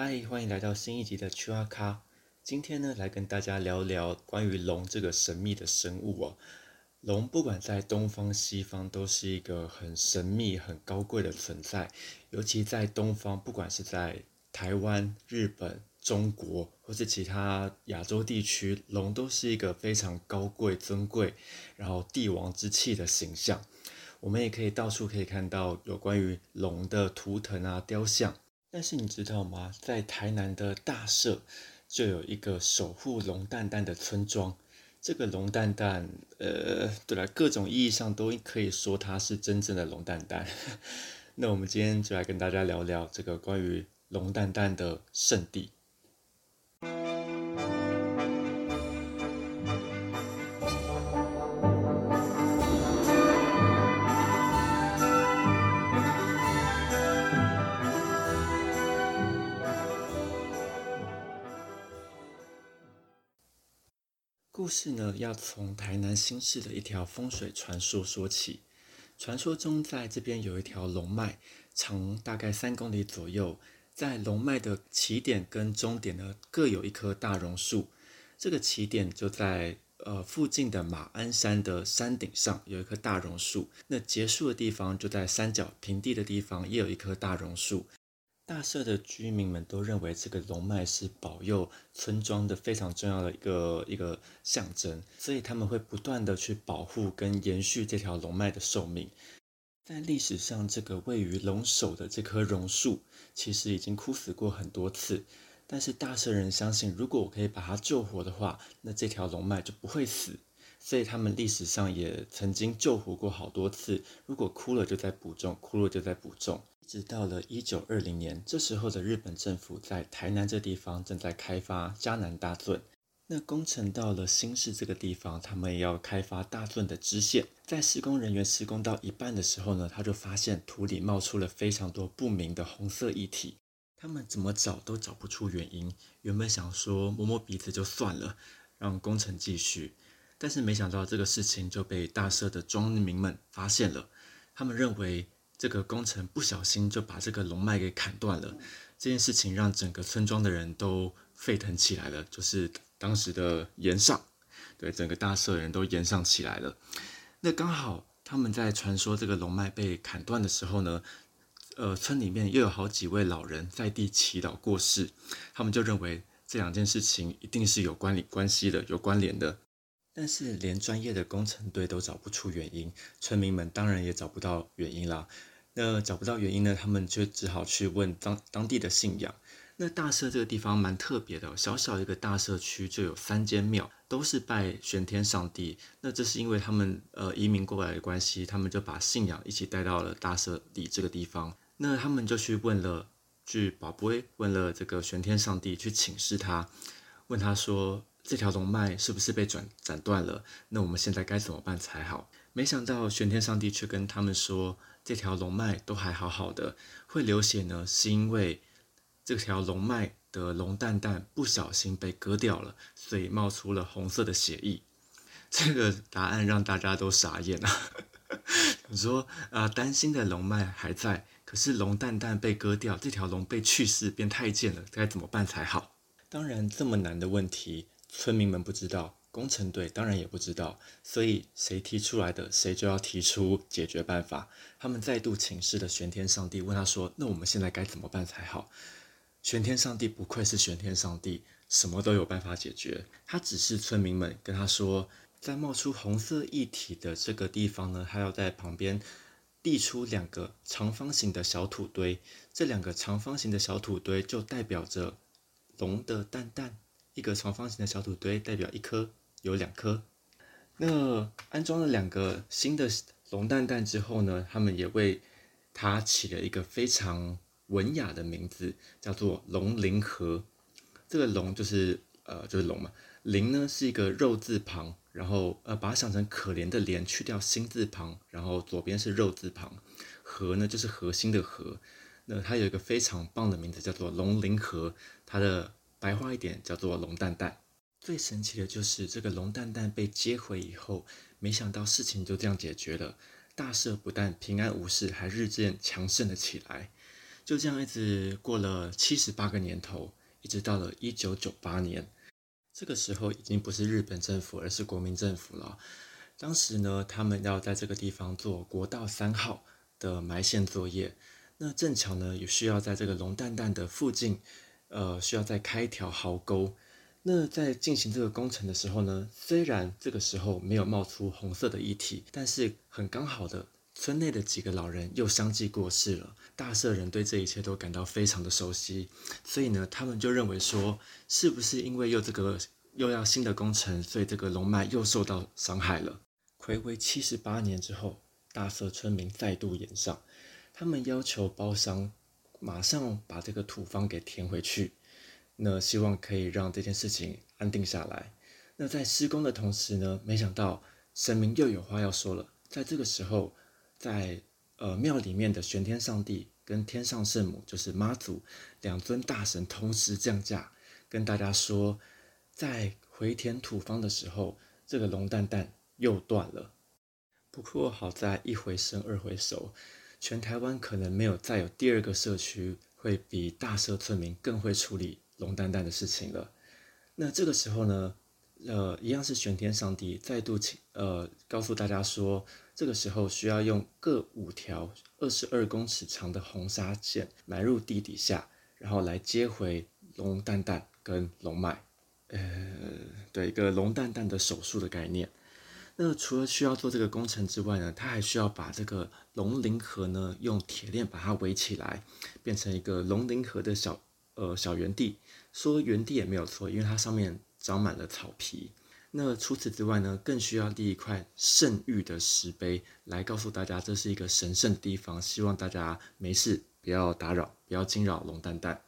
嗨，欢迎来到新一集的趣阿咖。今天呢，来跟大家聊聊关于龙这个神秘的生物哦。龙不管在东方西方，都是一个很神秘、很高贵的存在。尤其在东方，不管是在台湾、日本、中国，或是其他亚洲地区，龙都是一个非常高贵、尊贵，然后帝王之气的形象。我们也可以到处可以看到有关于龙的图腾啊、雕像。但是你知道吗？在台南的大社就有一个守护龙蛋蛋的村庄。这个龙蛋蛋，呃，对了，各种意义上都可以说它是真正的龙蛋蛋。那我们今天就来跟大家聊聊这个关于龙蛋蛋的圣地。故事呢，要从台南新市的一条风水传说说起。传说中，在这边有一条龙脉，长大概三公里左右。在龙脉的起点跟终点呢，各有一棵大榕树。这个起点就在呃附近的马鞍山的山顶上有一棵大榕树，那结束的地方就在山脚平地的地方也有一棵大榕树。大社的居民们都认为这个龙脉是保佑村庄的非常重要的一个一个象征，所以他们会不断的去保护跟延续这条龙脉的寿命。在历史上，这个位于龙首的这棵榕树其实已经枯死过很多次，但是大社人相信，如果我可以把它救活的话，那这条龙脉就不会死，所以他们历史上也曾经救活过好多次。如果枯了，就在补种；枯了，就在补种。一直到了一九二零年，这时候的日本政府在台南这地方正在开发嘉南大圳。那工程到了新市这个地方，他们也要开发大圳的支线。在施工人员施工到一半的时候呢，他就发现土里冒出了非常多不明的红色液体。他们怎么找都找不出原因。原本想说摸摸鼻子就算了，让工程继续，但是没想到这个事情就被大社的庄民们发现了。他们认为。这个工程不小心就把这个龙脉给砍断了，这件事情让整个村庄的人都沸腾起来了，就是当时的岩上，对整个大社人都岩上起来了。那刚好他们在传说这个龙脉被砍断的时候呢，呃，村里面又有好几位老人在地祈祷过世，他们就认为这两件事情一定是有关联关系的，有关联的。但是连专业的工程队都找不出原因，村民们当然也找不到原因啦。那找不到原因呢，他们就只好去问当当地的信仰。那大社这个地方蛮特别的，小小一个大社区就有三间庙，都是拜玄天上帝。那这是因为他们呃移民过来的关系，他们就把信仰一起带到了大社里这个地方。那他们就去问了，去宝贝问了这个玄天上帝，去请示他，问他说。这条龙脉是不是被斩斩断了？那我们现在该怎么办才好？没想到玄天上帝却跟他们说，这条龙脉都还好好的，会流血呢，是因为这条龙脉的龙蛋蛋不小心被割掉了，所以冒出了红色的血液。这个答案让大家都傻眼了。你说啊，担心的龙脉还在，可是龙蛋蛋被割掉，这条龙被去世变太监了，该怎么办才好？当然，这么难的问题。村民们不知道，工程队当然也不知道，所以谁提出来的，谁就要提出解决办法。他们再度请示了玄天上帝，问他说：“那我们现在该怎么办才好？”玄天上帝不愧是玄天上帝，什么都有办法解决。他指示村民们跟他说，在冒出红色液体的这个地方呢，他要在旁边立出两个长方形的小土堆，这两个长方形的小土堆就代表着龙的蛋蛋。一个长方形的小土堆代表一颗，有两颗。那安装了两个新的龙蛋蛋之后呢，他们也为它起了一个非常文雅的名字，叫做龙鳞河。这个龙就是呃就是龙嘛，鳞呢是一个肉字旁，然后呃把它想成可怜的怜，去掉心字旁，然后左边是肉字旁，核呢就是核心的核。那它有一个非常棒的名字，叫做龙鳞河，它的。白话一点叫做龙蛋蛋。最神奇的就是这个龙蛋蛋被接回以后，没想到事情就这样解决了。大社不但平安无事，还日渐强盛了起来。就这样一直过了七十八个年头，一直到了一九九八年，这个时候已经不是日本政府，而是国民政府了。当时呢，他们要在这个地方做国道三号的埋线作业，那正巧呢，也需要在这个龙蛋蛋的附近，呃，需要再开一条壕沟。那在进行这个工程的时候呢，虽然这个时候没有冒出红色的液体，但是很刚好的，村内的几个老人又相继过世了。大社人对这一切都感到非常的熟悉，所以呢，他们就认为说，是不是因为又这个又要新的工程，所以这个龙脉又受到伤害了？回违七十八年之后，大社村民再度演上，他们要求包商马上把这个土方给填回去。那希望可以让这件事情安定下来。那在施工的同时呢，没想到神明又有话要说了。在这个时候，在呃庙里面的玄天上帝跟天上圣母，就是妈祖两尊大神同时降价，跟大家说，在回填土方的时候，这个龙蛋蛋。又断了，不过好在一回生二回熟，全台湾可能没有再有第二个社区会比大社村民更会处理龙蛋蛋的事情了。那这个时候呢，呃，一样是玄天上帝再度请呃告诉大家说，这个时候需要用各五条二十二公尺长的红纱线埋入地底下，然后来接回龙蛋蛋跟龙脉，呃，对一个龙蛋蛋的手术的概念。那除了需要做这个工程之外呢，它还需要把这个龙鳞河呢用铁链把它围起来，变成一个龙鳞河的小呃小园地。说园地也没有错，因为它上面长满了草皮。那除此之外呢，更需要立一块圣域的石碑，来告诉大家这是一个神圣的地方，希望大家没事不要打扰，不要惊扰龙蛋蛋。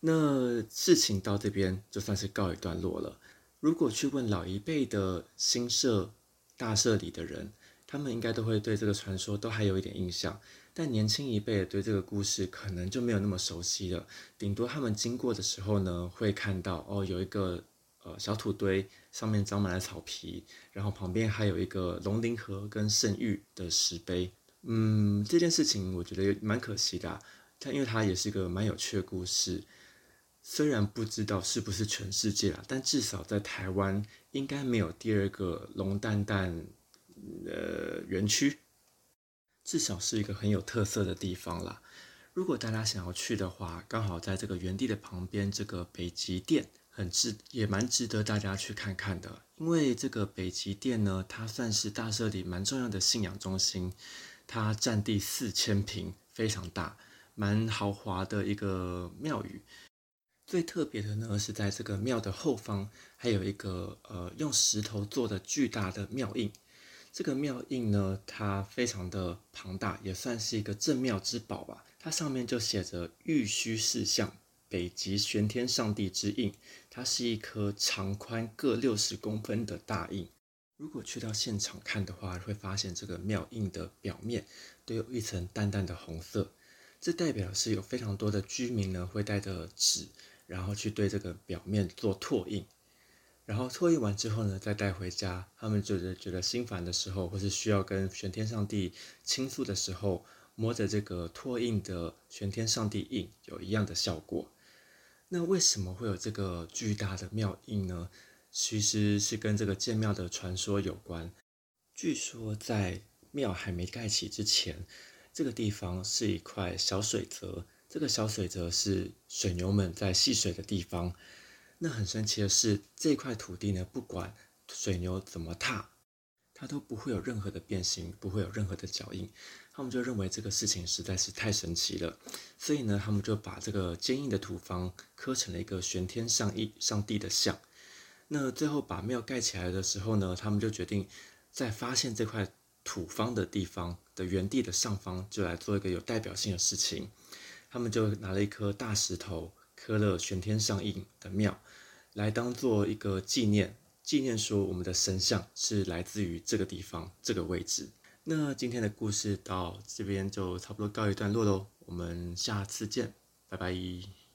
那事情到这边就算是告一段落了。如果去问老一辈的新社，大社里的人，他们应该都会对这个传说都还有一点印象，但年轻一辈对这个故事可能就没有那么熟悉了。顶多他们经过的时候呢，会看到哦，有一个呃小土堆，上面长满了草皮，然后旁边还有一个龙鳞河跟圣域的石碑。嗯，这件事情我觉得蛮可惜的，它因为它也是一个蛮有趣的故事。虽然不知道是不是全世界啦，但至少在台湾应该没有第二个龙蛋蛋呃园区，至少是一个很有特色的地方啦。如果大家想要去的话，刚好在这个园地的旁边，这个北极殿很值，也蛮值得大家去看看的。因为这个北极殿呢，它算是大社里蛮重要的信仰中心，它占地四千平，非常大，蛮豪华的一个庙宇。最特别的呢，是在这个庙的后方，还有一个呃用石头做的巨大的庙印。这个庙印呢，它非常的庞大，也算是一个镇庙之宝吧。它上面就写着“玉虚四象，北极玄天上帝之印”。它是一颗长宽各六十公分的大印。如果去到现场看的话，会发现这个庙印的表面都有一层淡淡的红色，这代表是有非常多的居民呢会带着纸。然后去对这个表面做拓印，然后拓印完之后呢，再带回家。他们就是觉得心烦的时候，或是需要跟玄天上帝倾诉的时候，摸着这个拓印的玄天上帝印，有一样的效果。那为什么会有这个巨大的庙印呢？其实是跟这个建庙的传说有关。据说在庙还没盖起之前，这个地方是一块小水泽。这个小水泽是水牛们在戏水的地方。那很神奇的是，这块土地呢，不管水牛怎么踏，它都不会有任何的变形，不会有任何的脚印。他们就认为这个事情实在是太神奇了，所以呢，他们就把这个坚硬的土方刻成了一个玄天上一上帝的像。那最后把庙盖起来的时候呢，他们就决定在发现这块土方的地方的原地的上方，就来做一个有代表性的事情。他们就拿了一颗大石头，刻了玄天上印的庙，来当做一个纪念，纪念说我们的神像是来自于这个地方这个位置。那今天的故事到这边就差不多告一段落喽，我们下次见，拜拜。